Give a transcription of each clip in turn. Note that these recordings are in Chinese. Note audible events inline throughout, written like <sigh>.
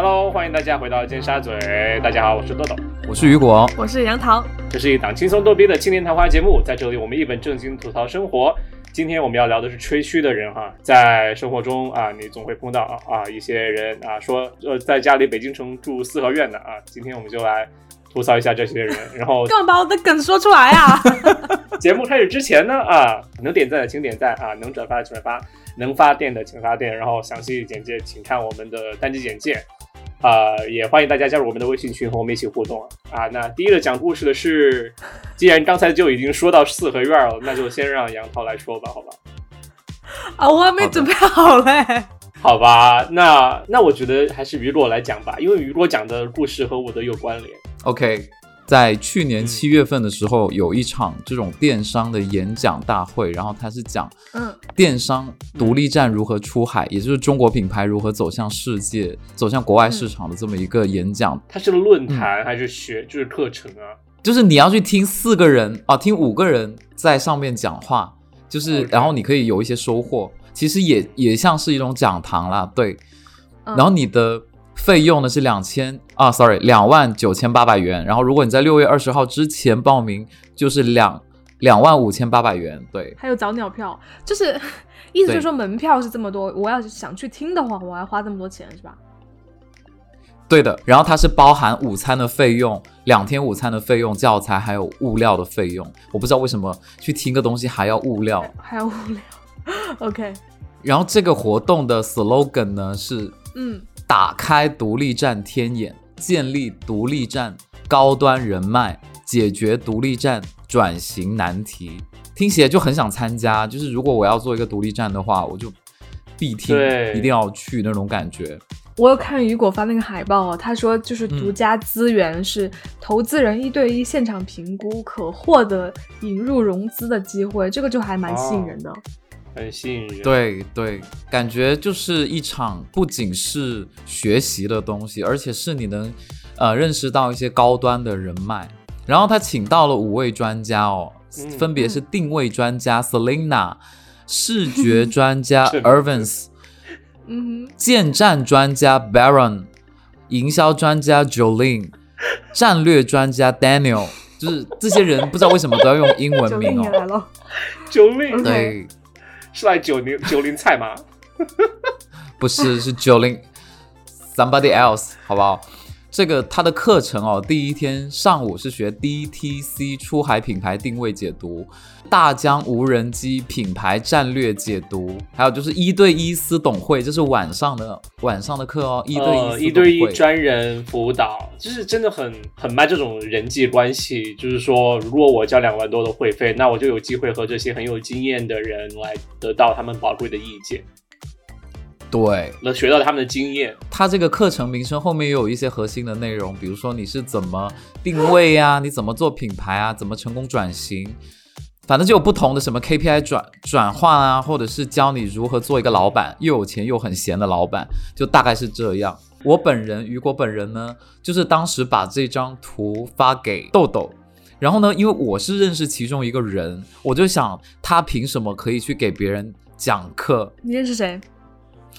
Hello，欢迎大家回到尖沙咀。大家好，我是豆豆，我是雨果，我是杨桃。这是一档轻松逗逼的青年谈话节目，在这里我们一本正经吐槽生活。今天我们要聊的是吹嘘的人哈，在生活中啊，你总会碰到啊一些人啊说呃在家里北京城住四合院的啊，今天我们就来吐槽一下这些人。<laughs> 然后干嘛把我的梗说出来啊？<laughs> 节目开始之前呢啊，能点赞的请点赞啊，能转发的请转发，能发电的请发电。然后详细简介请看我们的单集简介。啊，也欢迎大家加入我们的微信群，和我们一起互动啊！啊，那第一个讲故事的是，既然刚才就已经说到四合院了，那就先让杨涛来说吧，好吧？啊，我还没准备好嘞。<laughs> 好吧，那那我觉得还是雨果来讲吧，因为雨果讲的故事和我的有关联。OK。在去年七月份的时候，有一场这种电商的演讲大会，然后他是讲，嗯，电商独立站如何出海，也就是中国品牌如何走向世界、走向国外市场的这么一个演讲。它是论坛还是学就是课程啊？就是你要去听四个人啊，听五个人在上面讲话，就是然后你可以有一些收获，其实也也像是一种讲堂啦，对。然后你的。费用呢是两千啊，sorry，两万九千八百元。然后如果你在六月二十号之前报名，就是两两万五千八百元。对，还有早鸟票，就是 <laughs> 意思就是说门票是这么多，我要想去听的话，我要花这么多钱是吧？对的。然后它是包含午餐的费用，两天午餐的费用，教材还有物料的费用。我不知道为什么去听个东西还要物料，<laughs> 还要物料。OK。然后这个活动的 slogan 呢是嗯。打开独立站天眼，建立独立站高端人脉，解决独立站转型难题。听起来就很想参加。就是如果我要做一个独立站的话，我就必听，一定要去那种感觉。我有看雨果发那个海报，他说就是独家资源是投资人一对一现场评估，可获得引入融资的机会，这个就还蛮吸引人的。很吸引人，对对，感觉就是一场不仅是学习的东西，而且是你能呃认识到一些高端的人脉。然后他请到了五位专家哦，分别是定位专家 Selina、<laughs> 视觉专家 Irvins、<laughs> 嗯，建站专家 Baron、营销专家 Jolin、战略专家 Daniel，就是这些人不知道为什么都要用英文名哦。<laughs> Jolin 对。是来九零九零菜吗？<laughs> 不是，是九零 somebody else，好不好？这个他的课程哦，第一天上午是学 DTC 出海品牌定位解读，大疆无人机品牌战略解读，还有就是一对一私董会，这是晚上的晚上的课哦，一对一一对一专人辅导，就是真的很很卖这种人际关系。就是说，如果我交两万多的会费，那我就有机会和这些很有经验的人来得到他们宝贵的意见。对，能学到他们的经验。他这个课程名称后面也有一些核心的内容，比如说你是怎么定位呀，你怎么做品牌啊，怎么成功转型，反正就有不同的什么 KPI 转转换啊，或者是教你如何做一个老板，又有钱又很闲的老板，就大概是这样。我本人雨果本人呢，就是当时把这张图发给豆豆，然后呢，因为我是认识其中一个人，我就想他凭什么可以去给别人讲课？你认识谁？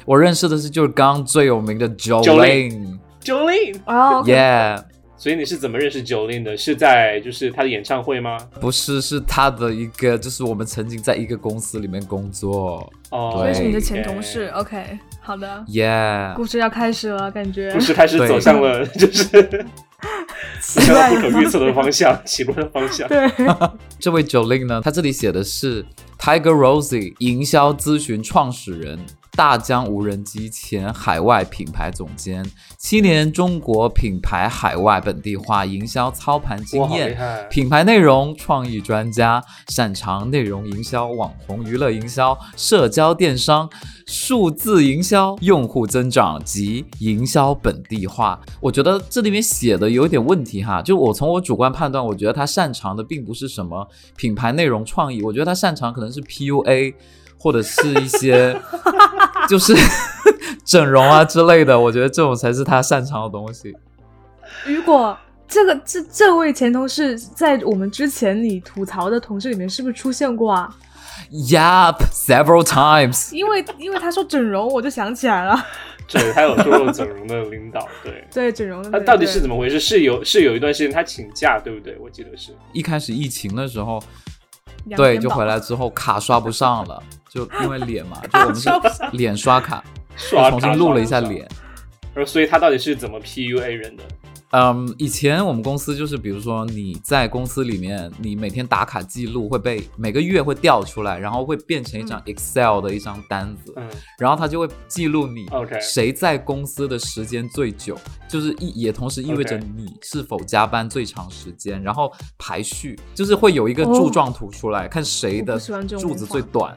我认识的是就是刚刚最有名的 Jolin，Jolin，哦，Yeah，所以你是怎么认识 Jolin 的？是在就是他的演唱会吗？不是，是他的一个，就是我们曾经在一个公司里面工作，哦，所以是你的前同事。OK，好的，Yeah，故事要开始了，感觉。故事开始走向了 <laughs> 就是走向了不可预测的方向，起落的方向。对，<laughs> 这位 Jolin 呢，他这里写的是 Tiger Rosie 营销咨询创始人。大疆无人机前海外品牌总监，七年中国品牌海外本地化营销操盘经验，品牌内容创意专家，擅长内容营销、网红娱乐营销、社交电商、数字营销、用户增长及营销本地化。我觉得这里面写的有点问题哈，就我从我主观判断，我觉得他擅长的并不是什么品牌内容创意，我觉得他擅长可能是 PUA。或者是一些就是 <laughs> 整容啊之类的，我觉得这种才是他擅长的东西。如果这个这这位前同事在我们之前你吐槽的同事里面是不是出现过啊 Yup, several times。因为因为他说整容，我就想起来了。<laughs> 对，他有说过整容的领导，<laughs> 对。对整容的。他到底是怎么回事？是有是有一段时间他请假，对不对？我记得是一开始疫情的时候，对，就回来之后卡刷不上了，就因为脸嘛，就我们是 <laughs> 脸刷卡，刷重新录了一下脸。而所以他到底是怎么 PUA 人的？嗯，以前我们公司就是，比如说你在公司里面，你每天打卡记录会被每个月会调出来，然后会变成一张 Excel 的一张单子，嗯，然后它就会记录你 OK 谁在公司的时间最久，就是意也同时意味着你是否加班最长时间，然后排序就是会有一个柱状图出来，看谁的柱子最短，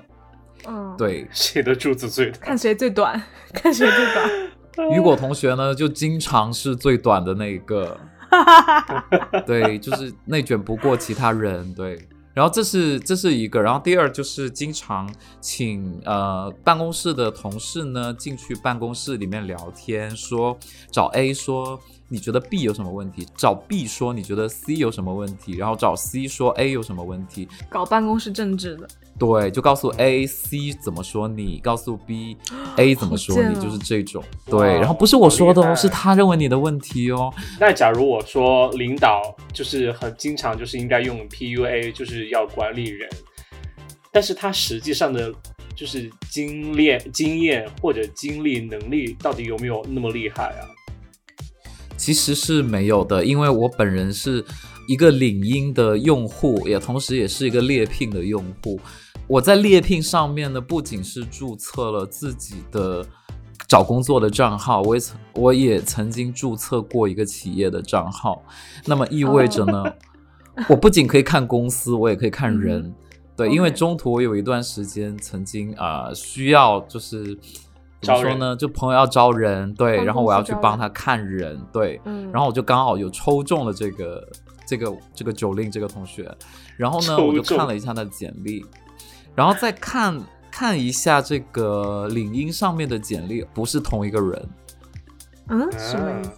嗯，对，谁的柱子最短，看谁最短，<laughs> 看谁最短。雨果同学呢，就经常是最短的那一个，<laughs> 对，就是内卷不过其他人，对。然后这是这是一个，然后第二就是经常请呃办公室的同事呢进去办公室里面聊天，说找 A 说你觉得 B 有什么问题，找 B 说你觉得 C 有什么问题，然后找 C 说 A 有什么问题，搞办公室政治的。对，就告诉 A、C 怎么说你，告诉 B、<gasps> A 怎么说你，就是这种。对，然后不是我说的哦，是他认为你的问题哦。那假如我说领导就是很经常就是应该用 PUA，就是要管理人，但是他实际上的就是经验、经验或者经历能力到底有没有那么厉害啊？其实是没有的，因为我本人是。一个领英的用户，也同时也是一个猎聘的用户。我在猎聘上面呢，不仅是注册了自己的找工作的账号，我也曾我也曾经注册过一个企业的账号。那么意味着呢，<laughs> 我不仅可以看公司，我也可以看人。对，因为中途我有一段时间曾经啊需要就是怎么说呢，就朋友要招人，对，然后我要去帮他看人，对，然后我就刚好有抽中了这个。这个这个九令这个同学，然后呢，我就看了一下他的简历，然后再看看一下这个领英上面的简历，不是同一个人。嗯，什么意思？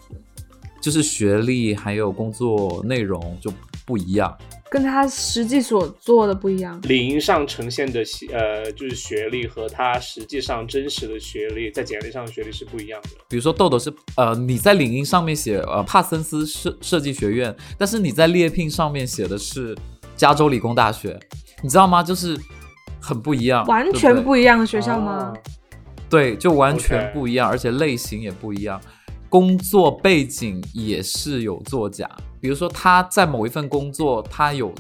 就是学历还有工作内容就不一样。跟他实际所做的不一样。领英上呈现的呃，就是学历和他实际上真实的学历，在简历上的学历是不一样的。比如说豆豆是呃，你在领英上面写呃帕森斯设设计学院，但是你在猎聘上面写的是加州理工大学，你知道吗？就是很不一样，完全不一样的学校吗？对，就完全不一样，而且类型也不一样。工作背景也是有作假，比如说他在某一份工作，他有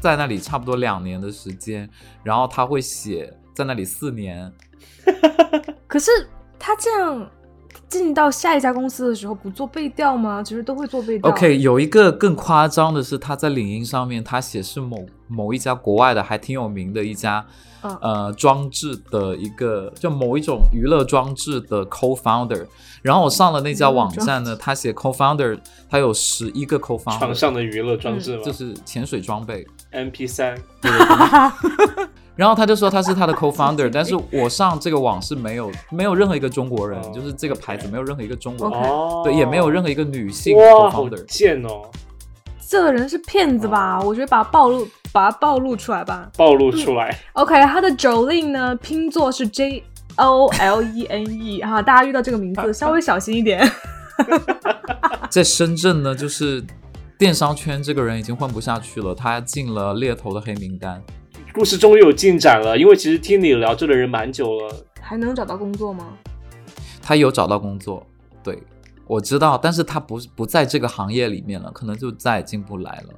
在那里差不多两年的时间，然后他会写在那里四年。<laughs> 可是他这样进到下一家公司的时候不做背调吗？其实都会做背调。OK，有一个更夸张的是，他在领英上面他写是某某一家国外的还挺有名的一家。呃，装置的一个，就某一种娱乐装置的 co-founder，然后我上了那家网站呢，他写 co-founder，他有十一个 co-founder。床上的娱乐装置吗？就是潜水装备，MP 三。<laughs> 然后他就说他是他的 <laughs> co-founder，但是我上这个网是没有没有任何一个中国人，就是这个牌子没有任何一个中国人，对，也没有任何一个女性 co-founder。贱哦！这个人是骗子吧？我觉得把他暴露，把他暴露出来吧。暴露出来。OK，他的 Jolene 呢，拼作是 J O L E N E 哈，大家遇到这个名字 <laughs> 稍微小心一点。<laughs> 在深圳呢，就是电商圈这个人已经混不下去了，他进了猎头的黑名单。故事终于有进展了，因为其实听你聊这的人蛮久了。还能找到工作吗？他有找到工作，对。我知道，但是他不不在这个行业里面了，可能就再也进不来了。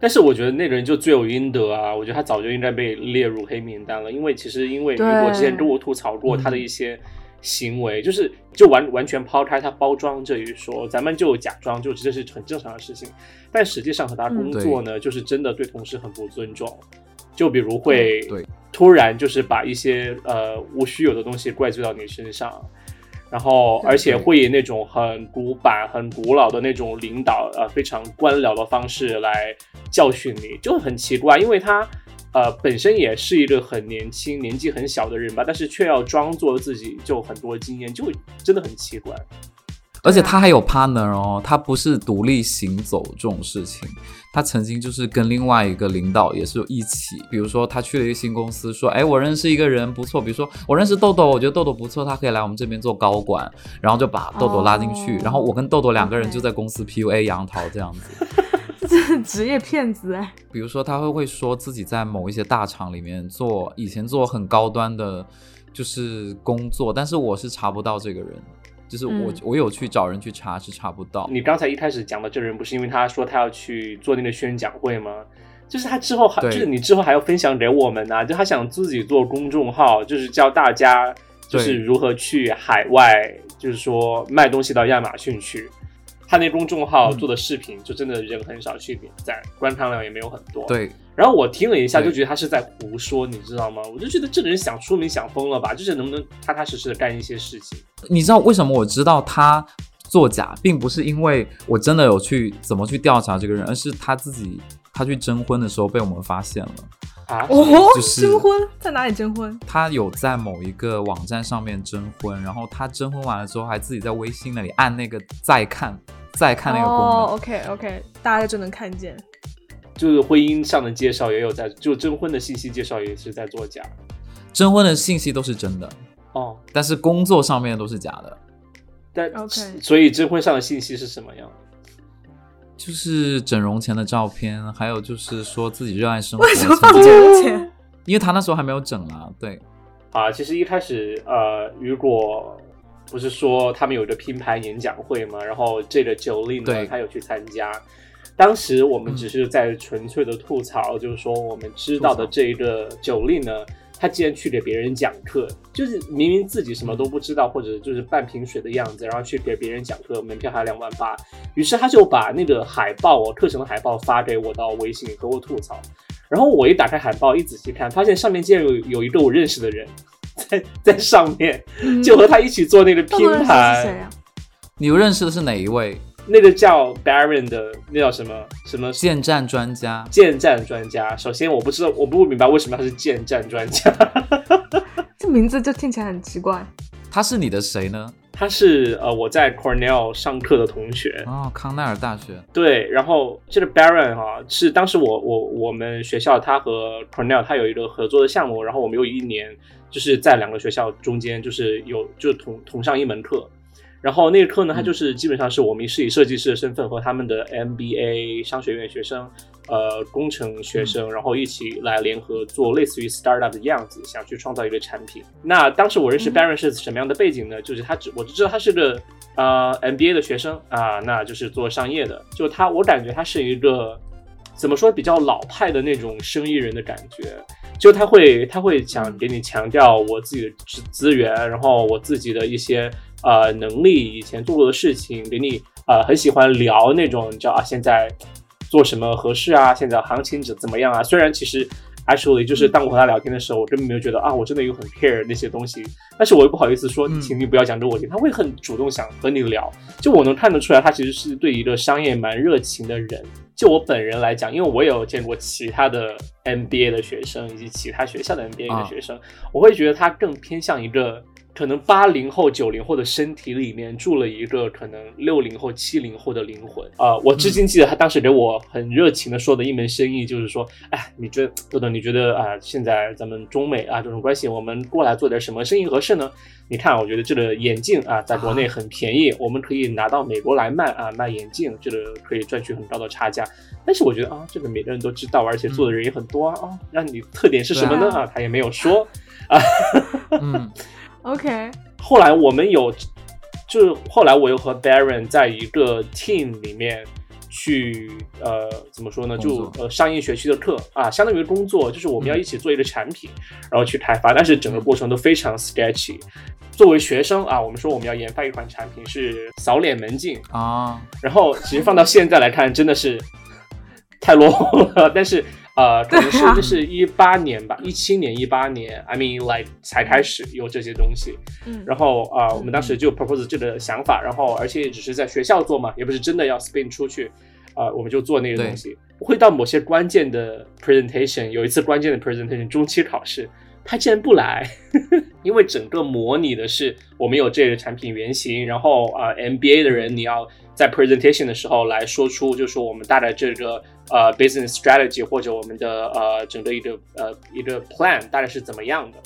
但是我觉得那个人就罪有应得啊！我觉得他早就应该被列入黑名单了，因为其实因为雨果之前跟我吐槽过他的一些行为，就是就完完全抛开他包装这一说，咱们就假装就这是很正常的事情。但实际上和他工作呢，就是真的对同事很不尊重，就比如会突然就是把一些呃无需有的东西怪罪到你身上。然后，而且会以那种很古板、很古老的那种领导，呃，非常官僚的方式来教训你，就很奇怪。因为他，呃，本身也是一个很年轻、年纪很小的人吧，但是却要装作自己就很多经验，就真的很奇怪。而且他还有 partner 哦，他不是独立行走这种事情，他曾经就是跟另外一个领导也是一起，比如说他去了一个新公司，说，哎，我认识一个人不错，比如说我认识豆豆，我觉得豆豆不错，他可以来我们这边做高管，然后就把豆豆拉进去，哦。然后我跟豆豆两个人就在公司 PUA 杨桃这样子。这是职业骗子哎。比如说他会会说自己在某一些大厂里面做以前做很高端的，就是工作，但是我是查不到这个人，就是我、嗯我有去找人去查是查不到。你刚才一开始讲的这人，不是因为他说他要去做那个宣讲会吗？就是他之后还，就是你之后还要分享给我们啊、就他想自己做公众号，就是教大家就是如何去海外，就是说卖东西到亚马逊去。他那公众号嗯做的视频，就真的人很少去点赞，观看量也没有很多。对，然后我听了一下，就觉得他是在胡说，你知道吗？我就觉得这个人想出名想疯了吧？就是能不能踏踏实实的干一些事情？你知道为什么我知道他作假，并不是因为我真的有去怎么去调查这个人，而是他自己他去征婚的时候被我们发现了。啊？哦，就是征婚在哪里征婚？他有在某一个网站上面征婚，然后他征婚完了之后，还自己在微信那里按那个再看再看那个功能。哦，OK OK，大家就能看见。就是婚姻上的介绍也有在，就征婚的信息介绍也是在作假。征婚的信息都是真的，哦，但是工作上面都是假的，但 OK 所以征婚上的信息是什么样？就是整容前的照片，还有就是说自己热爱生活。为什么放整容前？因为他那时候还没有整啊，对，啊，其实一开始呃，雨果不是说他们有一个拼盘演讲会嘛，然后这个九令呢，他有去参加。当时我们嗯只是在纯粹的吐槽，就是说我们知道的这一个九令呢，他竟然去给别人讲课，就是明明自己什么都不知道，或者就是半瓶水的样子，然后去给别人讲课，门票还两万八。于是他就把那个海报我，课程的海报发给我到微信和我吐槽。然后我一打开海报，一仔细看，发现上面竟然有有一个我认识的人在在上面，嗯就和他一起做那个拼盘。啊？你认识的是哪一位那个叫 Baron 的，那叫什么什么建战专家？建战专家。首先我不知道，我不明白为什么他是建战专家。<laughs> 这名字就听起来很奇怪。他是你的谁呢？他是呃我在 Cornell 上课的同学，哦，康奈尔大学。对，然后这个 Baron 哈、是当时我我我们学校他和 Cornell 他有一个合作的项目，然后我们有一年就是在两个学校中间就是有就同同上一门课，然后那个课呢，他就是基本上是我们是以设计师的身份和他们的 MBA 商学院学生。呃，工程学生，然后一起来联合做类似于 startup 的样子，想去创造一个产品。那当时我认识嗯 Baron 是什么样的背景呢？就是他只我只知道他是个呃 MBA 的学生啊，那就是做商业的。就他，我感觉他是一个怎么说比较老派的那种生意人的感觉。就他会他会想给你强调我自己的资资源，然后我自己的一些呃能力，以前做过的事情，给你呃很喜欢聊那种你知道啊现在做什么合适啊，现在行情怎怎么样啊？虽然其实 actually 就是当我和他聊天的时候，我根本没有觉得啊我真的有很 care 那些东西，但是我又不好意思说，嗯请你不要讲给我听。他会很主动想和你聊，就我能看得出来，他其实是对一个商业蛮热情的人。就我本人来讲，因为我也有见过其他的 MBA 的学生以及其他学校的 MBA 的啊学生，我会觉得他更偏向一个可能八零后、九零后的身体里面住了一个可能六零后、七零后的灵魂。啊、我至今记得他当时给我很热情的说的一门生意，就是说，哎，你觉得豆豆，你觉得啊、现在咱们中美啊这种关系，我们过来做点什么生意合适呢？你看，我觉得这个眼镜啊，在国内很便宜，我们可以拿到美国来卖啊，卖眼镜，这个可以赚取很高的差价。但是我觉得啊，这个每个人都知道，而且做的人也很多啊。啊，那你特点是什么呢？啊，他也没有说。嗯，<laughs> OK，后来我们有，就是后来我又和 Baron 在一个 team 里面去，呃，怎么说呢？就呃上一学期的课啊，相当于工作，就是我们要一起做一个产品，然后去开发，但是整个过程都非常 sketchy。作为学生啊，我们说我们要研发一款产品是扫脸门禁，啊，然后其实放到现在来看，真的是太落后了。但是呃，可能是对啊。那是一八年吧，一七年、一八年，I mean like 才开始有这些东西。嗯，然后啊、呃我们当时就 propose 这个想法，然后而且也只是在学校做嘛，也不是真的要 spin 出去，啊、我们就做那个东西。会到某些关键的 presentation，有一次关键的 presentation 中期考试，他竟然不来，<laughs> 因为整个模拟的是我们有这个产品原型，然后啊、呃 MBA 的人你要在 presentation 的时候来说出，就是说我们大概这个呃 business strategy 或者我们的呃整个一个呃一个 plan 大概是怎么样的。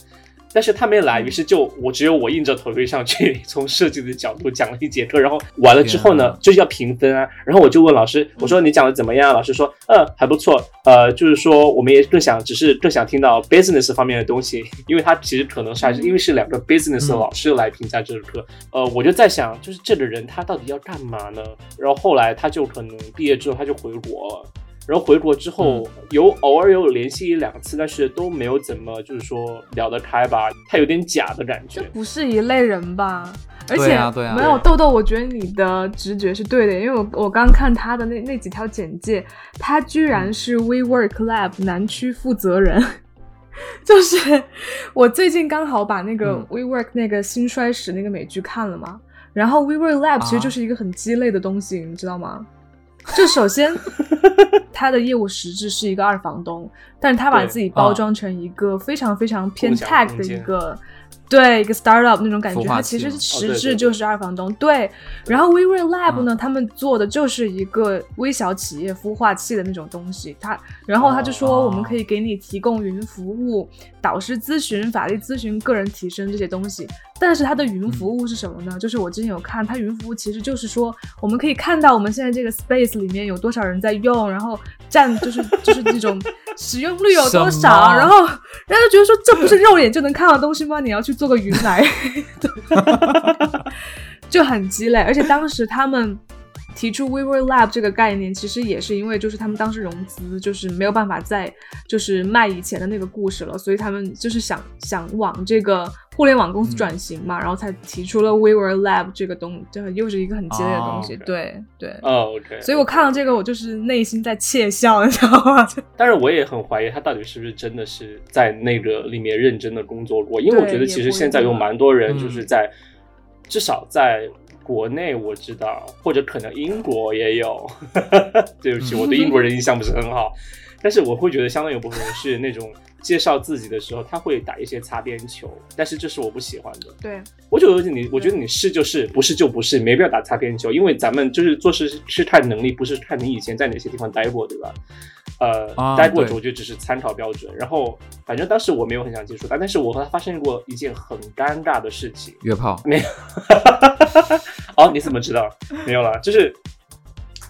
但是他没来，于是就我只有我硬着头皮上去，从设计的角度讲了一节课，然后完了之后呢就是要评分啊。然后我就问老师，我说你讲的怎么样？老师说，嗯，还不错。呃，就是说我们也更想，只是更想听到 business 方面的东西，因为他其实可能是还是因为是两个 business 的嗯老师来评价这个课。呃，我就在想，就是这个人他到底要干嘛呢？然后后来他就可能毕业之后他就回国了。然后回国之后有偶尔有联系一两次，但是都没有怎么就是说聊得开吧，他有点假的感觉这。不是一类人吧？而且对啊对啊没有豆豆，我觉得你的直觉是对的，因为我我刚看他的那那几条简介，他居然是 WeWork Lab 南区负责人。<laughs> 就是我最近刚好把那个嗯 WeWork 那个兴衰史那个美剧看了嘛，然后 WeWork Lab 其实啊就是一个很鸡肋的东西，你知道吗？就首先，他的业务实质是一个二房东，但是他把自己包装成一个非常非常偏 tech 的一个，对一个 startup 那种感觉，孵化它其实实质就是二房东。对，然后 WeWork Lab 嗯呢，他们做的就是一个微小企业孵化器的那种东西。他，然后他就说，哦我们可以给你提供云服务、导师咨询、法律咨询、个人提升这些东西。但是它的云服务是什么呢？就是我之前有看，它云服务其实就是说，我们可以看到我们现在这个 space 里面有多少人在用，然后占就是就是那种 <laughs> 使用率有多少，然后人家就觉得说这不是肉眼就能看到的东西吗？你要去做个云来，<laughs> 就很鸡肋。而且当时他们提出 WeWork Lab 这个概念，其实也是因为就是他们当时融资就是没有办法再就是卖以前的那个故事了，所以他们就是想想往这个互联网公司转型嘛，然后才提出了 WeWork Lab 这个东，这又是一个很鸡肋的东西。哦对对，哦，OK。所以我看到这个，我就是内心在窃笑，<laughs> 你知道吗？<laughs> 但是我也很怀疑他到底是不是真的是在那个里面认真的工作过，因为我觉得其实现在有蛮多人就是在，至少在国内我知道，或者可能英国也有，<laughs> 对不起，我对英国人印象不是很好，但是我会觉得相当有部分人是那种介绍自己的时候，他会打一些擦边球，但是这是我不喜欢的。对，我觉得你，我觉得你是就是，不是就不是，没必要打擦边球，因为咱们就是做事是看能力，不是看你以前在哪些地方待过，对吧？呃，啊待过我觉得只是参考标准。然后，反正当时我没有很想接触他，但是我和他发生过一件很尴尬的事情。约炮，<laughs> 没有，哦，你怎么知道？没有了，就是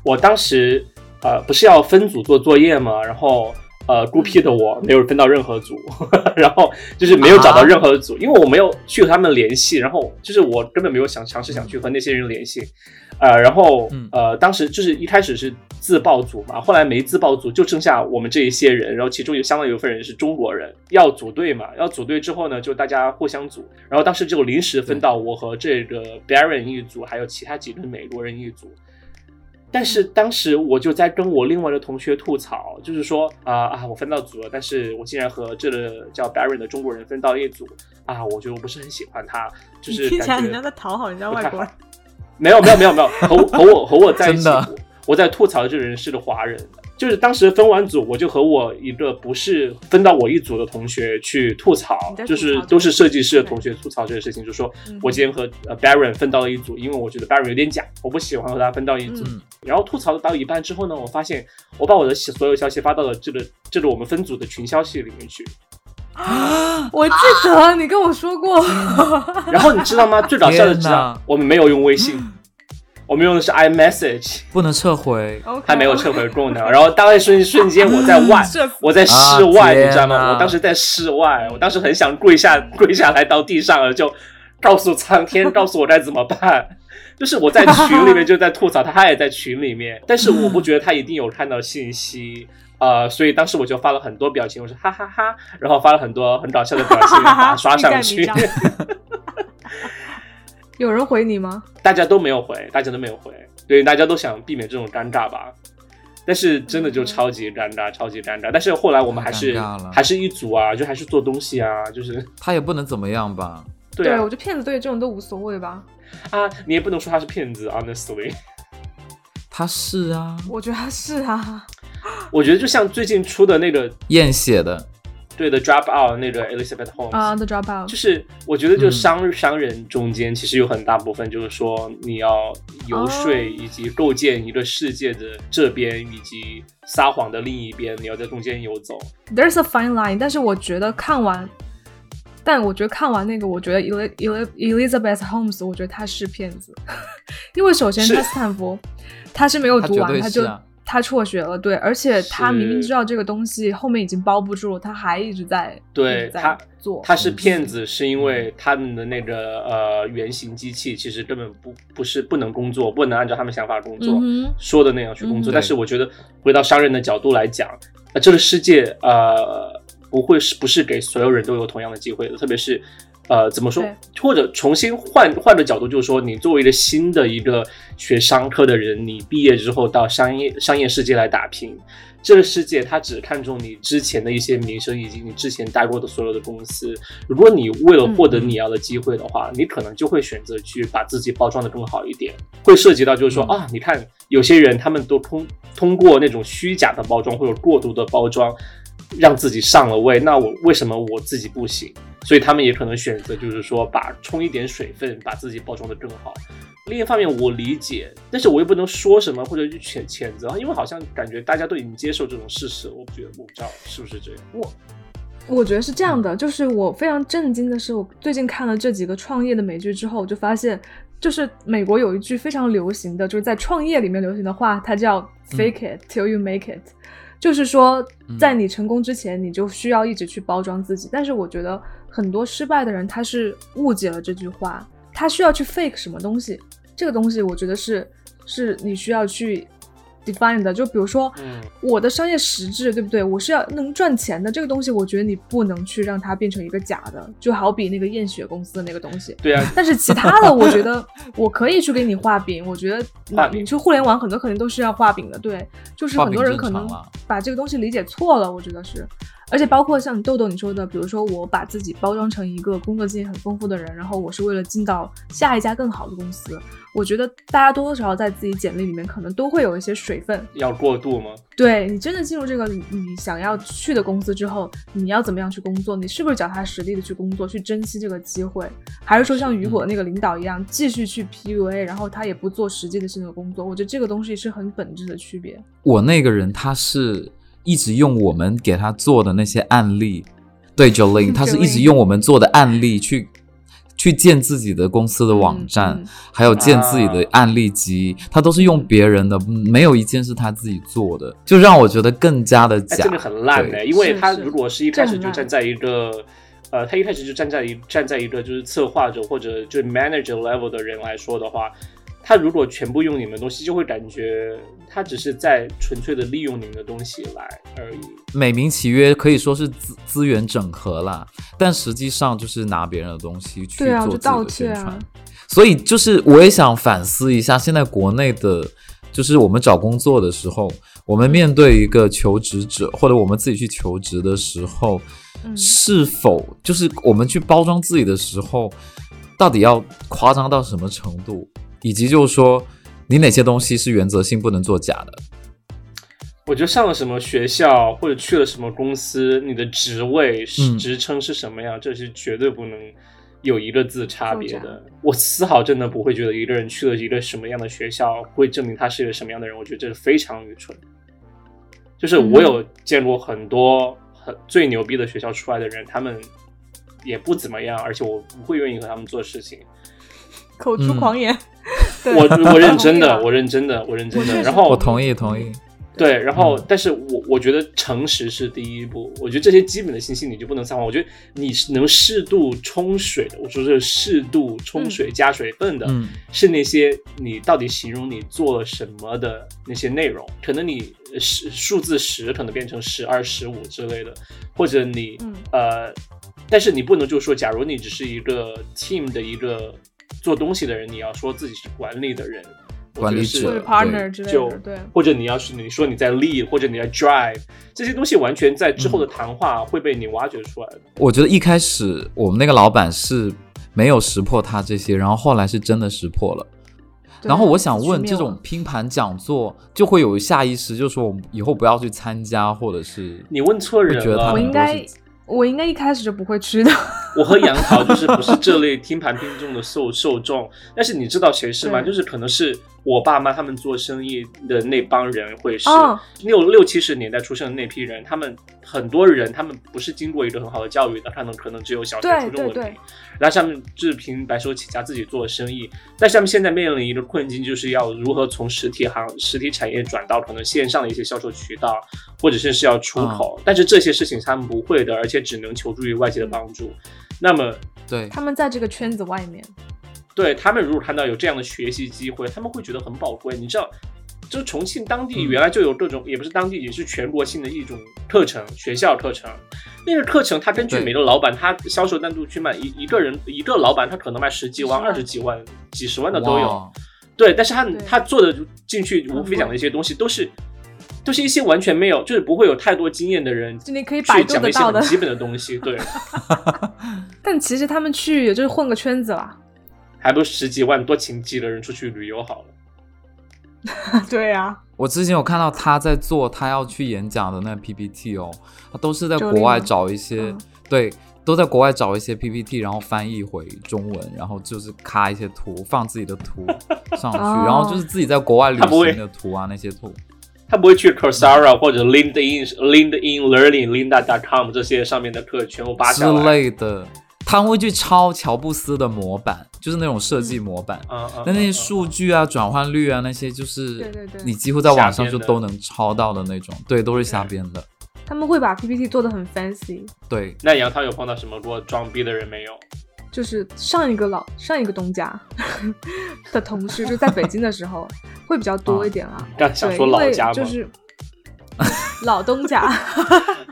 我当时呃不是要分组做作业吗？然后呃孤僻的我没有分到任何组，<laughs> 然后就是没有找到任何组，因为我没有去和他们联系，然后就是我根本没有想尝试想去和那些人联系，呃，然后嗯。呃当时就是一开始是自报组嘛，后来没自报组，就剩下我们这一些人，然后其中有相当有一部分人是中国人，要组队嘛，要组队之后呢，就大家互相组，然后当时就临时分到我和这个 Baron 一组，还有其他几个美国人一组。但是当时我就在跟我另外的同学吐槽，就是说啊啊，我分到组了，但是我竟然和这个叫 Barry 的中国人分到一组啊，我觉得我不是很喜欢他，就是听起来感觉人家在讨好人家外国人。没有没有没有没有，和我和我和我在一起我在吐槽这个人是个华人，就是当时分完组，我就和我一个不是分到我一组的同学去吐槽，吐槽就是都是设计师的同学吐槽这个事情，就说嗯我今天和呃 Baron 分到了一组，因为我觉得 Baron 有点假，我不喜欢和他分到一组。嗯然后吐槽到一半之后呢，我发现我把我的所有消息发到了这个这个我们分组的群消息里面去。啊 <gasps> 我记得你跟我说过，<laughs> 然后你知道吗？最搞笑的是，我们没有用微信，<laughs> 我们用的是 iMessage。不能撤回。OK 它没有撤回功能。然后当那瞬瞬间我在外，<laughs> 我在室外，啊你知道吗？我当时在室外，我当时很想跪下跪下来到地上了，就告诉苍天，<laughs> 告诉我该怎么办。就是我在群里面就在吐槽他，他也在群里面，<laughs> 但是我不觉得他一定有看到信息。呃，所以当时我就发了很多表情，我说哈哈哈然后发了很多很搞笑的表情，把它刷上去有人回你吗？大家都没有回，大家都没有回，对，大家都想避免这种尴尬吧。但是真的就超级尴尬，超级尴尬。但是后来我们还是还是一组啊，就还是做东西啊，就是他也不能怎么样吧？对啊我觉得骗子对这种都无所谓吧。啊，你也不能说他是骗子，honestly。他是啊，我觉得他是啊，我觉得就像最近出的那个，验血的，对的 Drop Out 那个 Elizabeth Holmes 啊、t h e Dropout 就是我觉得，就嗯。商、商人中间其实有很大部分就是说，你要游说哦以及构建一个世界的这边，以及撒谎的另一边，你要在中间游走。There's a fine line，但是我觉得看完，但我觉得看完那个，我觉得 El El Elizabeth Holmes，我觉得他是骗子，<laughs> 因为首先是。他斯坦福他是没有读完，他就他辍学了，对，而且他明明知道这个东西后面已经包不住了，他还一直在一直在对他做，他是骗子，是因为他们的那个呃原型机器其实根本不不是不能工作，不能按照他们想法工作。嗯说的那样去工作。嗯但是我觉得回到商人的角度来讲，呃，这个世界呃不会是不是给所有人都有同样的机会的，特别是。呃，怎么说？或者重新换换个角度，就是说，你作为一个新的一个学商科的人，你毕业之后到商业商业世界来打拼，这个世界它只看重你之前的一些名声以及你之前待过的所有的公司。如果你为了获得嗯你要的机会的话，你可能就会选择去把自己包装的更好一点，会涉及到就是说、嗯啊，你看有些人他们都通通过那种虚假的包装或者过度的包装，让自己上了位，那我为什么我自己不行？所以他们也可能选择就是说把冲一点水分，把自己包装的更好。另一方面，我理解，但是我又不能说什么或者去谴谴责，因为好像感觉大家都已经接受这种事实。我不觉得，我不知道是不是这样。我觉得是这样的，就是我非常震惊的是，我最近看了这几个创业的美剧之后，我就发现，就是美国有一句非常流行的，就是在创业里面流行的话，它叫 “fake it till you make it”，、就是说，在你成功之前，你就需要一直去包装自己。但是我觉得很多失败的人，他是误解了这句话，他需要去 fake 什么东西，这个东西我觉得是是你需要去 define 的。就比如说，嗯我的商业实质，对不对？我是要能赚钱的这个东西，我觉得你不能去让它变成一个假的，就好比那个验血公司的那个东西。对啊，但是其他的，我觉得我可以去给你画饼。我觉得 <laughs> 画饼你去互联网很多肯定都是要画饼的，对，就是很多人可能把这个东西理解错了，我觉得是。而且包括像豆豆你说的，比如说我把自己包装成一个工作经验很丰富的人，然后我是为了进到下一家更好的公司，我觉得大家多多少少在自己简历里面可能都会有一些水分，要过度吗？对你真的进入这个你你想要去的公司之后，你要怎么样去工作？你是不是脚踏实地的去工作，去珍惜这个机会，还是说像雨果那个领导一样，继续去 PUA，然后他也不做实际的性的工作？我觉得这个东西是很本质的区别。我那个人他是一直用我们给他做的那些案例，对 Jolin，<laughs> 他是一直用我们做的案例去去建自己的公司的网站，嗯嗯。还有建自己的案例集，他都是用别人的，没有一件是他自己做的，就让我觉得更加的哎，假。这个很烂的，对因为他如果是一开始就站在一个，呃，他一开始就站在一站在一个就是策划者或者就是 manager level 的人来说的话，他如果全部用你们的东西，就会感觉他只是在纯粹的利用你们的东西来而已。美名其曰可以说是资资源整合啦，但实际上就是拿别人的东西去做自己的宣传。啊，所以就是我也想反思一下，现在国内的，就是我们找工作的时候，我们面对一个求职者，或者我们自己去求职的时候，嗯是否就是我们去包装自己的时候，到底要夸张到什么程度，以及就是说，你哪些东西是原则性不能作假的？我觉得上了什么学校或者去了什么公司，你的职位、嗯职称是什么样，这是绝对不能有一个字差别的。我丝毫真的不会觉得一个人去了一个什么样的学校会证明他是一个什么样的人，我觉得这是非常愚蠢。就是我有见过很多很最牛逼的学校出来的人，他们也不怎么样，而且我不会愿意和他们做事情。口出狂言。<laughs> 对我 <laughs> 我认真的，我认真的，我认真的。然后我同意，同意。对，然后，嗯但是我我觉得诚实是第一步。我觉得这些基本的信息你就不能撒谎。我觉得你是能适度冲水的，我说是适度冲水加水分的，嗯是那些你到底形容你做了什么的那些内容。可能你十数字十可能变成十二、十五之类的，或者你、嗯呃，但是你不能就说，假如你只是一个 team 的一个做东西的人，你要说自己是管理的人，管理是或者者 partner 之类的，对。或者你要是你说你在 lead，或者你在 drive，这些东西完全在之后的谈话会被你挖掘出来的。我觉得一开始我们那个老板是没有识破他这些，然后后来是真的识破了。然后我想问，这种拼盘讲座就会有下意识，就是说我们以后不要去参加，或者是你问错人了，我应该是我应该一开始就不会去的。<laughs> 我和杨桃就是不是这类听盘听众的受受众，但是你知道谁是吗？就是可能是我爸妈他们做生意的那帮人会是哦。六六七十年代出生的那批人，他们很多人他们不是经过一个很好的教育的，他们可能只有小学对初中文凭然后他们就是凭白手起家自己做生意，但是他们现在面临一个困境，就是要如何从实体行实体产业转到可能线上的一些销售渠道，或者是是要出口，但是这些事情他们不会的，而且只能求助于外界的帮助。那么对，他们在这个圈子外面，对他们如果看到有这样的学习机会，他们会觉得很宝贵。你知道，就是重庆当地嗯原来就有各种，也不是当地，也是全国性的一种课程，学校课程。那个课程，他根据每个老板，他销售单独去卖，一一个人一个老板，他可能卖十几万、二十几万、几十万的都有。对，但是他他做的进去，无非讲的一些东西都是。都是一些完全没有，就是不会有太多经验的人就你可以百去度得到的讲一些很。基本的东西，对，<laughs> 但其实他们去也就是混个圈子啦。还不如十几万多请几个人出去旅游好了。<laughs> 对啊呀、我之前有看到他在做他要去演讲的那个 PPT 哦，他都是在国外找一些嗯对，都在国外找一些 PPT，然后翻译回中文，然后就是咔一些图，放自己的图 <laughs> 上去，哦然后就是自己在国外旅行的图啊那些图。他不会去 Coursera 或者 LinkedIn、LinkedIn Learning、Linda.com 这些上面的课全部扒之下来之。类的，他们会去抄乔布斯的模板，就是那种设计模板。嗯嗯，那那些嗯数据啊、转换率啊，那些就是对对对你几乎在网上就都能抄到的那种，对，都是瞎编的。他们会把 PPT 做的很 fancy。对，那杨涛有碰到什么过装逼的人没有？就是上一个老上一个东家 <laughs> 的同事，就在北京的时候 <laughs> 会比较多一点啊。刚想对，说老家吗？就是老东家。<laughs>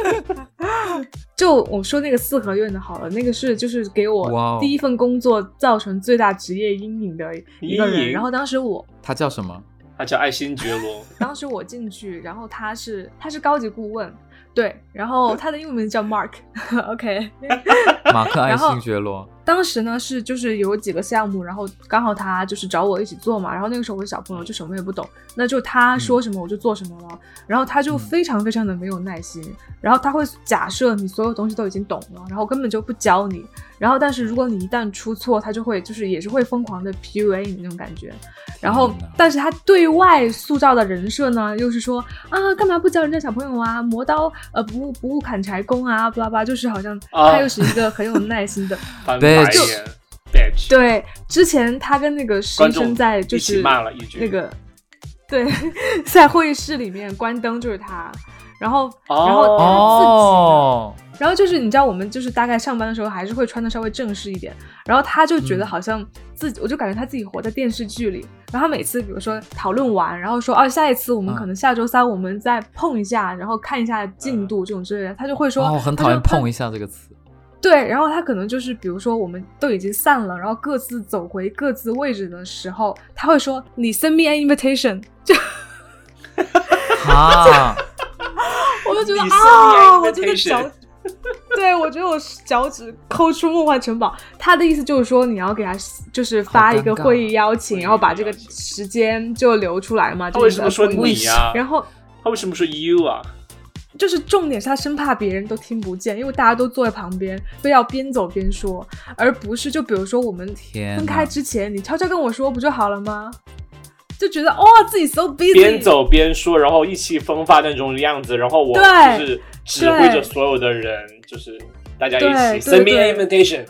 <laughs> 就我说那个四合院的好了，那个是就是给我哦第一份工作造成最大职业阴影的一个人。然后当时我他叫什么？他叫爱新觉罗，<laughs> 当时我进去，然后他是他是高级顾问，对，然后他的英文名字叫 Mark，OK，<laughs> 马克·艾然后辛觉罗。当时呢是就是有几个项目，然后刚好他就是找我一起做嘛，然后那个时候我是小朋友，就什么也不懂，那就他说什么我就做什么了，然后他就非常非常的没有耐心，然后他会假设你所有东西都已经懂了，然后根本就不教你，然后但是如果你一旦出错，他就会就是也是会疯狂的 PUA 你那种感觉，然后但是他对外塑造的人设呢，又是说啊干嘛不教人家小朋友啊，磨刀呃不误不误砍柴工啊，巴拉巴拉，就是好像啊。他又是一个很有耐心的。<laughs> Bitch，bitch，对，之前他跟那个实习生在就是骂了一句。那个，对，<laughs> 在会议室里面关灯就是他，然后然后他自己，哦，然后就是你知道我们就是大概上班的时候还是会穿的稍微正式一点，然后他就觉得嗯。好像自己，我就感觉他自己活在电视剧里，然后他每次比如说讨论完，然后说哦下一次我们嗯。可能下周三我们再碰一下，然后看一下进度这种之类的，他就会说，哦，我很讨厌“他说他碰一下”这个词。对，然后他可能就是，比如说我们都已经散了，然后各自走回各自位置的时候，他会说：“你 send me an invitation。<laughs> ”就啊，<laughs> 我就觉得你 send me an 啊，我这个脚，对我觉得我脚趾抠出梦幻城堡。他的意思就是说，你要给他就是发一个会议邀请，然后把这个时间就留出来嘛。他就为什么说你呀、然后他为什么说 you 啊？就是重点是他生怕别人都听不见，因为大家都坐在旁边，非要边走边说，而不是就比如说我们天分开之前，你悄悄跟我说不就好了吗？就觉得哦，自己 so busy，边走边说，然后意气风发那种样子，然后我就是指挥着所有的人，就是大家一起 send me 对 an invitation。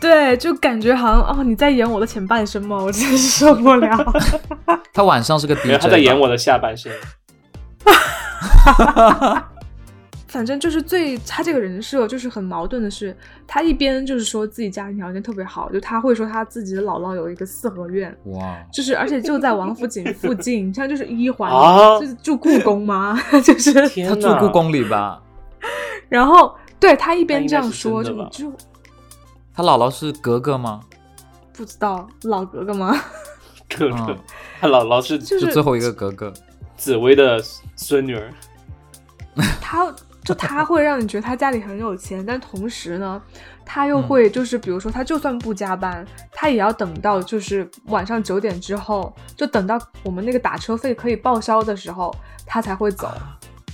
对，就感觉好像哦你在演我的前半生吗？我真是受不了。<laughs> 他晚上是个 DJ，没有，他在演我的下半身。<laughs> <laughs> 反正就是最他这个人设就是很矛盾的是，他一边就是说自己家庭条件特别好，就他会说他自己的姥姥有一个四合院，哇，就是而且就在王府井附近，<laughs> 像就是一环，啊就是住故宫吗？<laughs> 就是他住故宫里吧？然后对他一边这样说，就就他姥姥是格格吗？不知道老格格吗？哥哥嗯，他姥姥是是最后一个格格。紫薇的孙女儿。他就他会让你觉得他家里很有钱，但同时呢，他嗯又会就是比如说他就算不加班，他也要等到就是晚上九点之后，就等到我们那个打车费可以报销的时候，他才会走。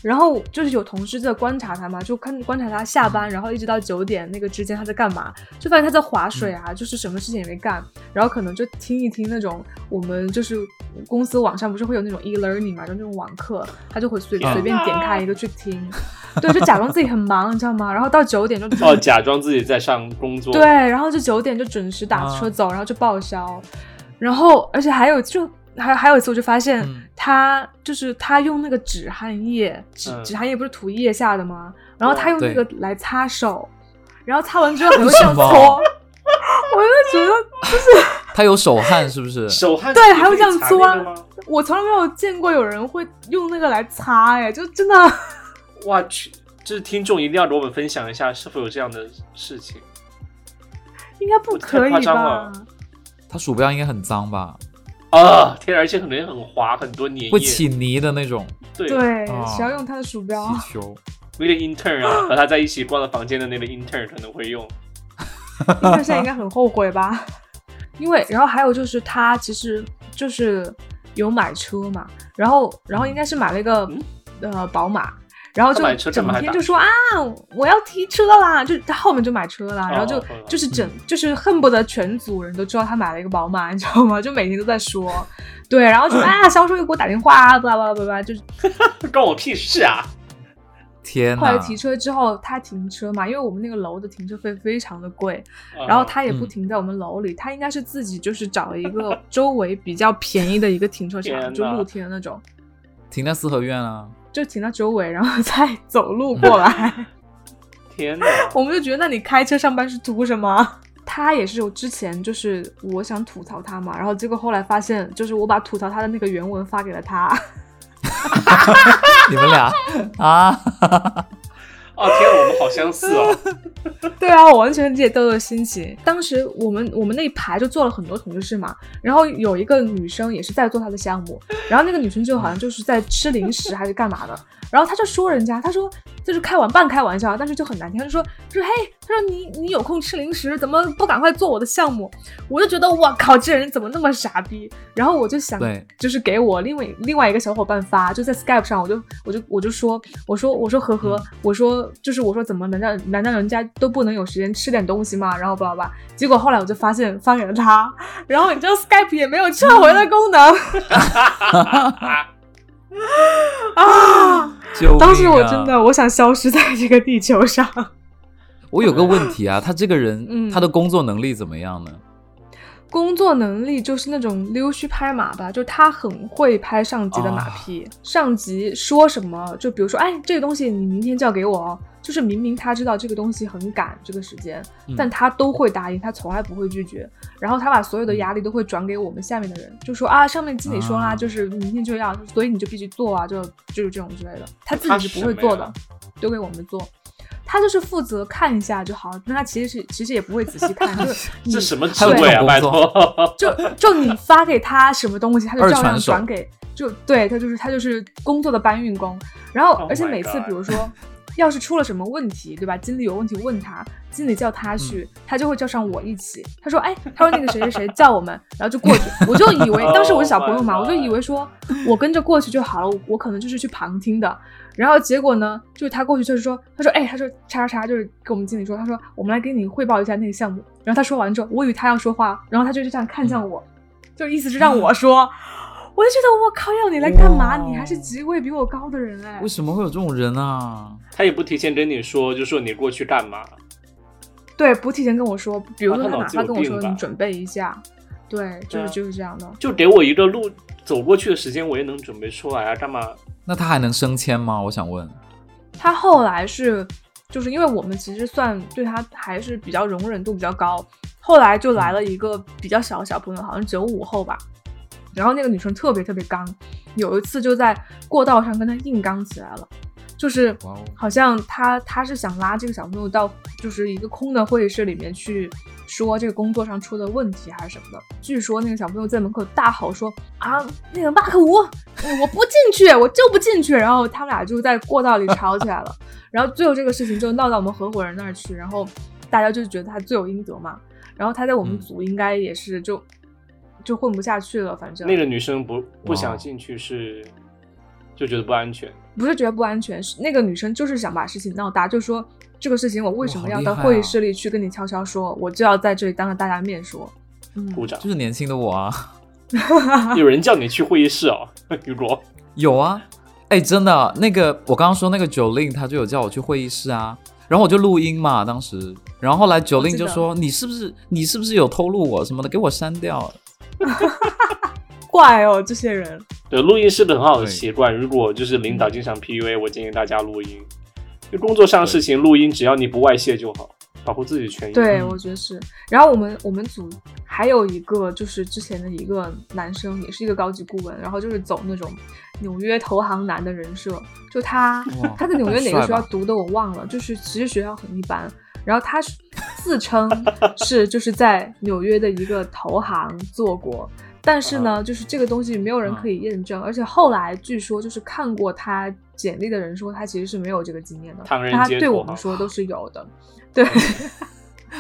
然后就是有同事在观察他嘛，就看观察他下班，然后一直到九点那个之间他在干嘛，就发现他在划水啊，就是什么事情也没干，然后可能就听一听那种我们就是公司网上不是会有那种 e learning 嘛，就那种网课，他就会随随便点开一个去听，对，就假装自己很忙，你知道吗？然后到九点就哦，假装自己在上工作。对，然后就九点就准时打车走，然后就报销，然后而且还有就还还有一次我就发现嗯他、就是他用那个止汗液，止嗯止汗液不是涂腋下的吗？然后他用那个来擦手，然后擦完之后还会这样搓，我就觉得就是 <laughs> 他有手汗是不是？手汗对还会这样擦搓？我从来没有见过有人会用那个来擦，哎，就真的 <laughs> 我去！就是听众一定要给我们分享一下，是否有这样的事情？应该不可以吧？他鼠标应该很脏吧？啊，天啊，而且可能很滑，很多粘液。会起泥的那种对，对，哦谁要用他的鼠标？气球。为了 intern 啊，和他在一起逛了房间的那个 intern 可能会用。应该现在应该很后悔吧？因为，然后还有就是他其实就是有买车嘛，然后然后应该是买了一个、呃宝马，然后就整天就说啊我要提车啦，就他后面就买车啦，然后就就是整就是恨不得全组人都知道他买了一个宝马，你知道吗？就每天都在说，对，然后就啊 <laughs> 销售又给我打电话啊，巴拉巴拉巴拉，就是 <laughs> 关我屁事啊！<laughs> 天哪！后来提车之后，他停车嘛，因为我们那个楼的停车费非常的贵，啊然后他也不嗯停在我们楼里，他应该是自己就是找了一个周围比较便宜的一个停车场，就露天的那种，停在四合院啊，就停到周围，然后再走路过来。<laughs> 天哪！<laughs> 我们就觉得，那你开车上班是图什么？他也是有之前就是我想吐槽他嘛，然后结果后来发现，就是我把吐槽他的那个原文发给了他，<laughs> 你们俩啊，哦天啊，我们好相似哦。<laughs> 对啊，我完全理解豆豆的心情。当时我们我们那一排就坐了很多同事嘛，然后有一个女生也是在做她的项目，然后那个女生就好像就是在吃零食还是干嘛的，然后她就说人家，她说就是开玩半开玩笑，但是就很难听，他就说说嘿，他说你你有空吃零食，怎么不赶快做我的项目？我就觉得我靠，这人怎么那么傻逼？然后我就想，对，就是给我另外另外一个小伙伴发，就在 Skype 上，我就我就我就说，我说我说呵呵，嗯我说就是我说怎么难道难道人家都不能有时间吃点东西吗？然后巴拉巴拉，结果后来我就发现发给了他，然后你知道 Skype 也没有撤回的功能啊！<laughs> 啊当时我真的我想消失在这个地球上。我有个问题啊，<laughs> 他这个人、嗯他的工作能力怎么样呢？工作能力就是那种溜须拍马吧，就他很会拍上级的马屁。上级说什么，就比如说，哎，这个东西你明天就要给我哦。就是明明他知道这个东西很赶这个时间，嗯但他都会答应，他从来不会拒绝。然后他把所有的压力都会转给我们下面的人，就说啊，上面经理说啦，啊就是明天就要，所以你就必须做啊，就就是这种之类的。他自己是不会做的，丢给我们做。他就是负责看一下就好，那他其实是其实也不会仔细看，<laughs> 就是你这什么职还有这位啊？拜托，就就你发给他什么东西，他就照样转给，就对他就是他就是工作的搬运工。然后 Oh 而且每次比如说要是出了什么问题，对吧？经理有问题问他，经理叫他去，他就会叫上我一起。他说，哎，他说那个谁谁谁叫我们，然后就过去。<laughs> 我就以为当时我是小朋友嘛，Oh 我就以为说我跟着过去就好了，我我可能就是 <laughs> 去旁听的。然后结果呢，就是他过去就是说，他说，哎，他说叉叉叉，就是跟我们经理说，他说我们来给你汇报一下那个项目。然后他说完之后，我以为他要说话，然后他就是这样看向我，就意思是让我说。我就觉得我靠，要你来干嘛？你还是职位比我高的人哎为。什么会有这种人啊？他也不提前跟你说，就说你过去干嘛？对，不提前跟我说，比如说他哪怕跟我说你准备一下，对，就是就是这样的。就给我一个路走过去的时间，我也能准备出来啊，干嘛？那他还能升迁吗？我想问。他后来是，就是因为我们其实算对他还是比较容忍度比较高，后来就来了一个比较小的小朋友，好像九五后吧。然后那个女生特别特别刚，有一次就在过道上跟他硬刚起来了，就是好像他他是想拉这个小朋友到就是一个空的会议室里面去说这个工作上出的问题还是什么的。据说那个小朋友在门口大吼说啊，那个马克五，我不进去，我就不进去。然后他们俩就在过道里吵起来了。然后最后这个事情就闹到我们合伙人那儿去，然后大家就觉得他罪有应得嘛。然后他在我们嗯组应该也是就、就混不下去了，反正那个女生不不想进去是就觉得不安全。不是觉得不安全，是那个女生就是想把事情闹大，就说这个事情我为什么要到会议室里去跟你悄悄说，我就要在这里当着大家面说。嗯，鼓掌就。是年轻的我啊，<laughs> 有人叫你去会议室哦，雨果。有啊，哎，真的，那个我刚刚说那个九令，他就有叫我去会议室啊，然后我就录音嘛，当时，然后后来九令就说你是不是你是不是有偷录我什么的，给我删掉。<laughs> 怪哦，这些人。对，录音是个很好的习惯。如果就是领导经常 PUA，我建议大家录音。就工作上的事情录音，只要你不外泄就好，保护自己的权益。对，嗯我觉得是。然后我们我们组还有一个就是之前的一个男生，也是一个高级顾问，然后就是走那种纽约投行男的人设。就他他在纽约哪个学校读的我忘了，就是其实学校很一般。然后他是自称是就是在纽约的一个投行做过。但是呢，就是这个东西没有人可以验证，而且后来据说就是看过他简历的人说他其实是没有这个经验的，他对我们说都是有的，<laughs> 对。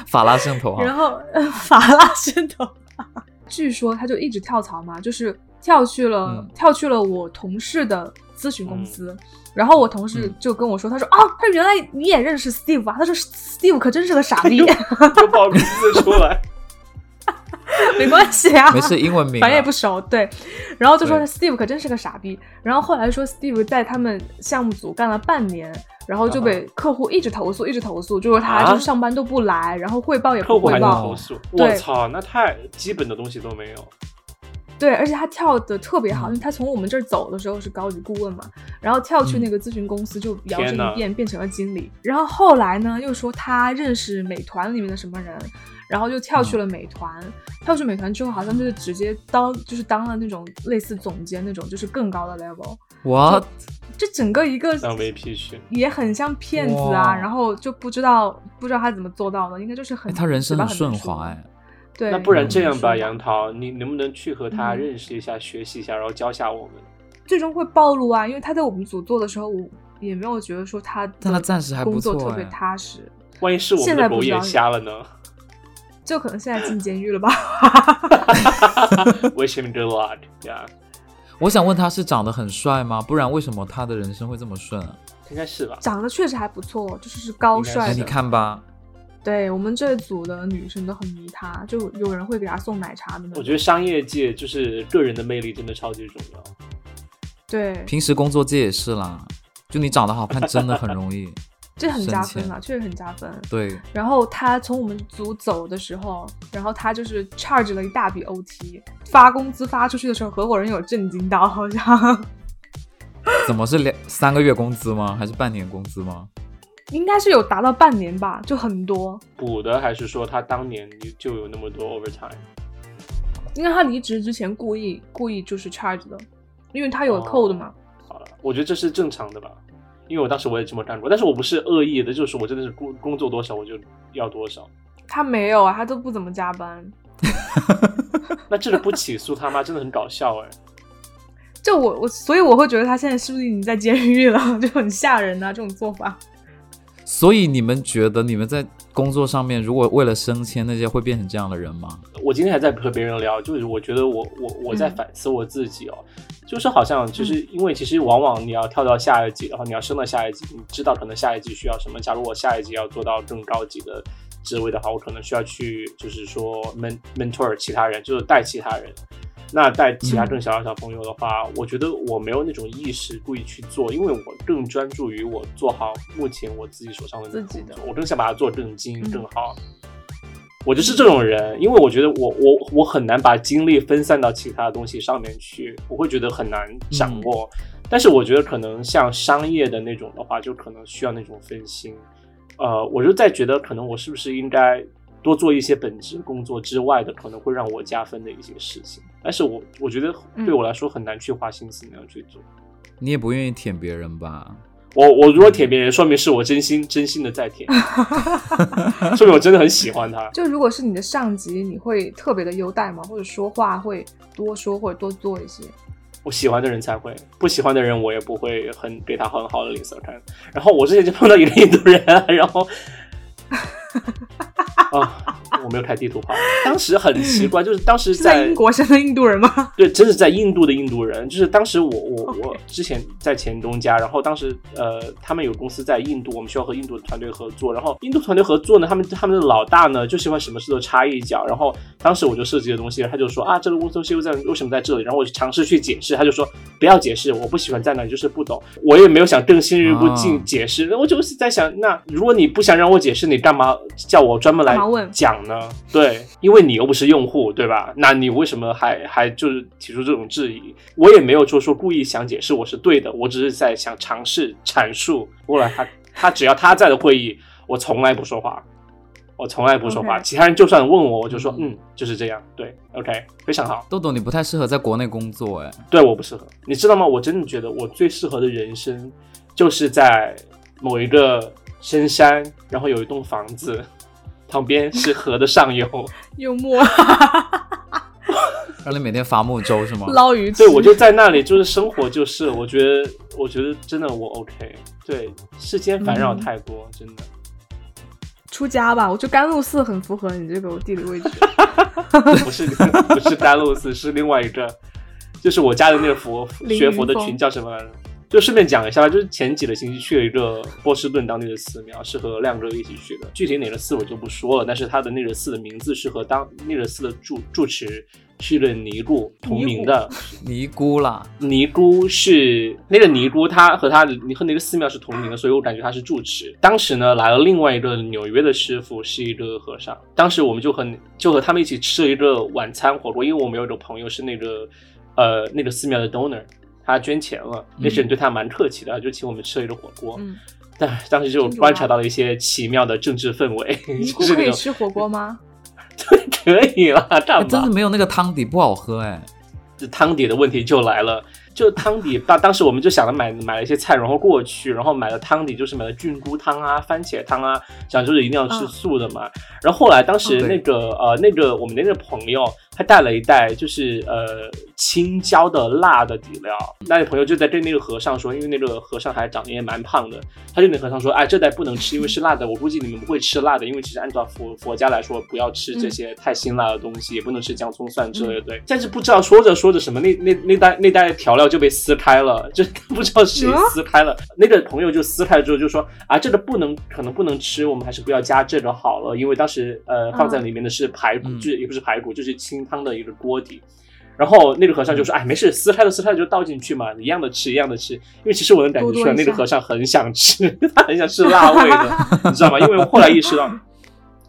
法拉盛头啊，然后呃法拉盛头，<laughs> 据说他就一直跳槽嘛，就是跳去了、嗯。跳去了我同事的咨询公司。然后我同事嗯就跟我说，他说啊，他说原来你也认识 Steve 啊？他说 Steve 可真是个傻逼，<laughs> 又报名字出来，<laughs> 没关系啊，没事，英文名啊，反正也不熟，对。然后就说对 Steve 可真是个傻逼。然后后来说 Steve 在他们项目组干了半年，然后就被客户一直投诉，一直投诉，就说他啊就是上班都不来，然后汇报也客户还能不汇报投。诉，我操，那太基本的东西都没有。对，而且他跳的特别好，嗯因为他从我们这儿走的时候是高级顾问嘛，然后跳去嗯。那个咨询公司就摇身一变变成了经理，然后后来呢又说他认识美团里面的什么人，然后就跳去了美团，跳去美团之后好像就是直接当就是当了那种类似总监那种，就是更高的 level，哇这整个一个当 VP 去，也很像骗子啊，然后就不知道不知道他怎么做到的，应该就是很哎他人生很顺滑。哎，对，那不然这样吧，杨桃，你能不能去和他嗯认识一下、学习一下，然后教下我们？最终会暴露啊，因为他在我们组做的时候，我也没有觉得说他但他暂时还不工作特别踏实，万一是我们狗眼瞎了呢就可能现在进监狱了吧。<laughs> Wish him good luck，呀、我想问他是长得很帅吗？不然为什么他的人生会这么顺啊？应该是吧？长得确实还不错，就是是高帅哎，你看吧，对我们这组的女生都很迷他，就有人会给他送奶茶的那种。我觉得商业界就是个人的魅力真的超级重要。对，平时工作界也是啦，就你长得好看真的很容易。<laughs> 这很加分啊，确实很加分。对，然后他从我们组走的时候，然后他就是 charge 了一大笔 OT，发工资发出去的时候，合伙人有震惊到，好像 <laughs> 怎么是两三个月工资吗？还是半年工资吗？应该是有达到半年吧，就很多。补的还是说他当年就有那么多 overtime？因为他离职之前故意故意就是 charge 的，因为他有哦 code 嘛。好了，我觉得这是正常的吧，因为我当时我也这么干过，但是我不是恶意的，就是我真的是工工作多少我就要多少。<laughs> 他没有啊，他都不怎么加班。<laughs> 那这个不起诉他妈真的很搞笑哎。就我我，所以我会觉得他现在是不是已经在监狱了，<laughs> 就很吓人啊，这种做法。所以你们觉得你们在工作上面，如果为了升迁那些，会变成这样的人吗？我今天还在和别人聊，就是我觉得我我我在嗯反思我自己哦，就是好像就是因为其实往往你要跳到下一级然后，你要升到下一级，你知道可能下一级需要什么。假如我下一级要做到更高级的职位的话，我可能需要去就是说 men mentor 其他人，就是带其他人。那带其他嗯更小的小朋友的话，我觉得我没有那种意识故意去做，因为我更专注于我做好目前我自己手上的自己的，我更想把它做得更精嗯更好。我就是这种人，因为我觉得我我我很难把精力分散到其他的东西上面去，我会觉得很难掌握。但是我觉得可能像商业的那种的话，就可能需要那种分心。呃，我就在觉得可能我是不是应该多做一些本职工作之外的，可能会让我加分的一些事情。但是我我觉得对我来说很难去花心思那样去做。你也不愿意舔别人吧？我我如果舔别人，说明是我真心真心的在舔，<laughs> 说明我真的很喜欢他。就如果是你的上级，你会特别的优待吗？或者说话会多说或者多做一些？我喜欢的人才会，不喜欢的人我也不会很给他很好的脸色看。然后我之前就碰到一个印度人，然后 <laughs> 啊，我没有开地图炮。当时很奇怪，就是当时是在英国生的印度人吗？<laughs> 对，真是在印度的印度人。就是当时我我我之前在前东家，然后当时呃他们有公司在印度，我们需要和印度的团队合作。然后印度团队合作呢，他们他们的老大呢就喜欢什么事都插一脚。然后当时我就设计的东西，他就说啊这个东西又在为什么在这里？然后我就尝试去解释，他就说不要解释，我不喜欢在那里，就是不懂。我也没有想更深入一步进解释，那、我就是在想，那如果你不想让我解释，你干嘛叫我专门来讲呢？对，因为你又不是用户，对吧？那你为什么还还就是提出这种质疑？我也没有就说故意想解释我是对的，我只是在想尝试阐述。后来他 <laughs> 他只要他在的会议，我从来不说话，我从来不说话。其他人就算问我，我就说嗯，就是这样。对，OK，非常好。豆豆，你不太适合在国内工作哎。对，我不适合。你知道吗？我真的觉得我最适合的人生，就是在某一个深山，然后有一栋房子，旁边是河的上游。<laughs> 幽默让你每天伐木舟是吗？<laughs> 捞鱼。对，我就在那里，就是生活，就是我觉得，我觉得真的我 OK。对，世间烦扰嗯太多，真的。出家吧，我觉得甘露寺很符合你这个地理位置。<laughs> 不是不是甘露寺，是另外一个，就是我家的那个佛学佛的群叫什么来着？就顺便讲一下吧，就是前几个星期去了一个波士顿当地的寺庙，是和亮哥一起去的。具体哪个寺我就不说了，但是他的那个寺的名字是和当那个寺的住住持是一个尼姑同名的。尼姑啦，尼姑是那个尼姑，她和她你和那个寺庙是同名的，所以我感觉她是住持。当时呢，来了另外一个纽约的师傅，是一个和尚。当时我们就和就和他们一起吃了一个晚餐火锅，因为我们有一个朋友是那个呃那个寺庙的 donor，他捐钱了，那些人对他蛮客气的，就请我们吃了一个火锅。嗯，<laughs> 但当时就观察到了一些奇妙的政治氛围，<laughs> 尼 <laughs> 姑就是那种可以吃火锅吗？对可以了，干嘛？哎真的没有那个汤底不好喝哎。这汤底的问题就来了。就汤底，当当时我们就想着买买了一些菜，然后过去，然后买了汤底，就是买了菌菇汤啊、番茄汤啊，想就是一定要吃嗯素的嘛。然后后来当时那个、呃那个我们的那个朋友，他带了一袋就是呃青椒的辣的底料，那个朋友就在对那个和尚说，因为那个和尚还长得也蛮胖的，他就跟和尚说，哎，这袋不能吃，因为是辣的，我估计你们不会吃辣的，因为其实按照佛 <laughs> 佛家来说，不要吃这些太辛辣的东西，也不能吃姜葱蒜之类的，对。但是不知道说着说着什么，那 <laughs> 那那袋那袋调料就被撕开了，就不知道谁嗯撕开了。那个朋友就撕开了之后就说啊，这个不能，可能不能吃，我们还是不要加这个好了，因为当时呃放在里面的是排骨，嗯就也不是排骨，就是清汤的一个锅底。然后那个和尚就说：“哎，没事，撕开了撕开了就倒进去嘛，一样的吃，一样的吃。因为其实我能感觉出来，那个和尚很想吃，他很想吃辣味的，你知道吗？因为我后来意识到，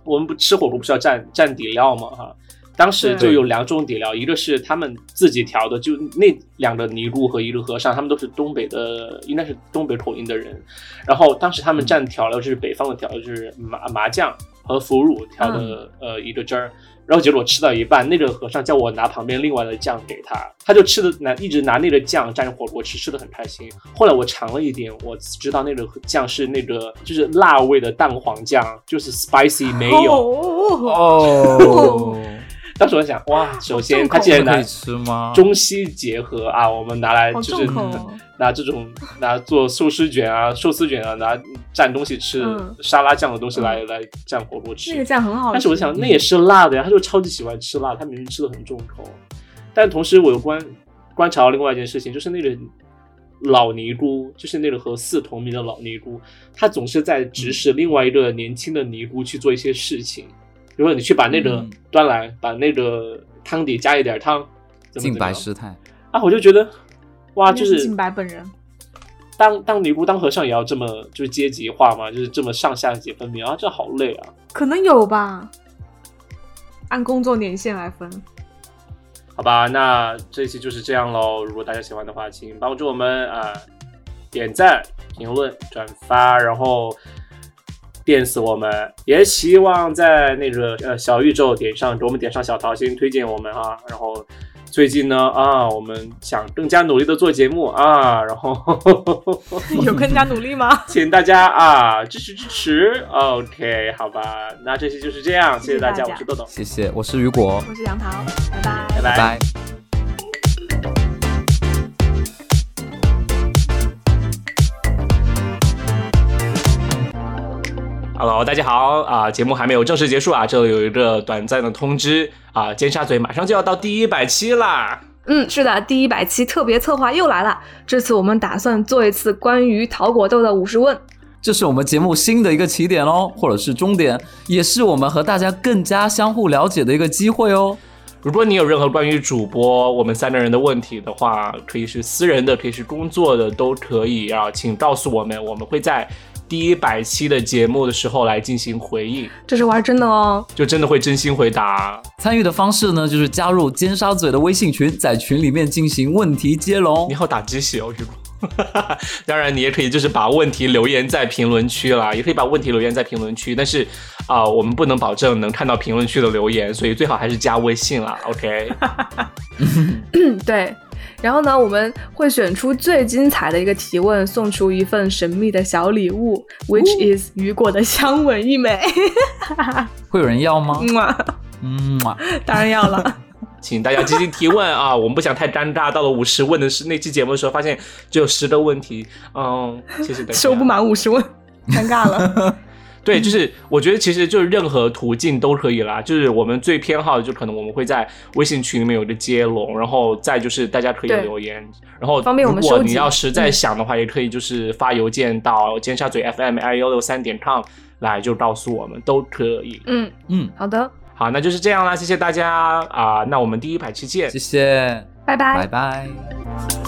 我们不吃火锅不是要蘸蘸底料嘛？哈，当时就有两种底料，一个是他们自己调的，就那两个尼姑和一个和尚，他们都是东北的，应该是东北口音的人。然后当时他们蘸调料就是北方的调料，就是麻麻酱和腐乳调的、呃一个汁儿。然后结果吃到一半，那个和尚叫我拿旁边另外的酱给他，他就吃的拿一直拿那个酱蘸着火锅吃，吃的很开心。后来我尝了一点，我知道那个酱是那个就是辣味的蛋黄酱，就是 spicy 没有。哦，哦，<laughs> 当时我想，哇，首先他既然拿可以吃吗？中西结合啊，我们拿来就是哦 <laughs> 拿这种拿做寿司卷啊、寿司卷啊，拿蘸东西吃、嗯沙拉酱的东西来、来蘸火锅吃。那个酱很好吃。但是我想，那也是辣的呀，他就超级喜欢吃辣，他明明吃的很重口。但同时，我又观观察到另外一件事情，就是那个老尼姑，就是那个和四同名的老尼姑，她总是在指使另外一个年轻的尼姑去做一些事情。比如果，你去把那个嗯端来，把那个汤底加一点汤，怎么净怎么样白师太，啊，我就觉得，哇，就是是净白本人。当当尼姑当和尚也要这么就是阶级化嘛，就是这么上下级分明啊，这好累啊。可能有吧，按工作年限来分。好吧，那这一期就是这样喽。如果大家喜欢的话，请帮助我们啊、点赞、评论、转发，然后电死我们。也希望在那个呃小宇宙点上给我们点上小桃心，推荐我们啊。然后最近呢啊，我们想更加努力的做节目啊，然后 <laughs> 有更加努力吗？<laughs> 请大家啊支持支持。OK，好吧，那这期就是这样，谢谢大家，谢谢大家我是豆豆，谢谢，我是雨果，我是杨桃，拜拜。拜拜拜。Hello，大家好啊！节目还没有正式结束啊，这里有一个短暂的通知啊，尖沙咀马上就要到第一百期啦。嗯，是的，第一百期特别策划又来了。这次我们打算做一次关于桃果豆的五十问，这是我们节目新的一个起点哦，或者是终点，也是我们和大家更加相互了解的一个机会哦。如果你有任何关于主播我们三个人的问题的话，可以是私人的，可以是工作的，都可以啊，请告诉我们，我们会在第一百期的节目的时候来进行回应，这是玩真的哦。就真的会真心回答。参与的方式呢，就是加入尖沙咀的微信群，在群里面进行问题接龙你。好打鸡血哦，这种。当然，你也可以就是把问题留言在评论区啦，也可以把问题留言在评论区，但是啊、我们不能保证能看到评论区的留言，所以最好还是加微信啦。OK，嗯，<laughs> 对。然后呢，我们会选出最精彩的一个提问，送出一份神秘的小礼物，which is 雨果的香吻一枚。会有人要吗？嗯啊，嗯啊，<laughs> 当然要了。<laughs> 请大家积极提问啊，我们不想太尴尬。到了五十问的是那期节目的时候，发现只有十个问题，嗯，谢谢大家。<laughs> 收不满五十问，尴尬了。对，就是我觉得其实就是任何途径都可以啦。就是我们最偏好的，就可能我们会在微信群里面有个接龙，然后再就是大家可以留言，然后方便我们如果你要实在嗯想的话，也可以就是发邮件到尖沙咀 FM 二幺六三点 com 来就告诉我们都可以。嗯，嗯，好的，好，那就是这样啦，谢谢大家啊、那我们第一排期见谢。谢，拜拜拜拜。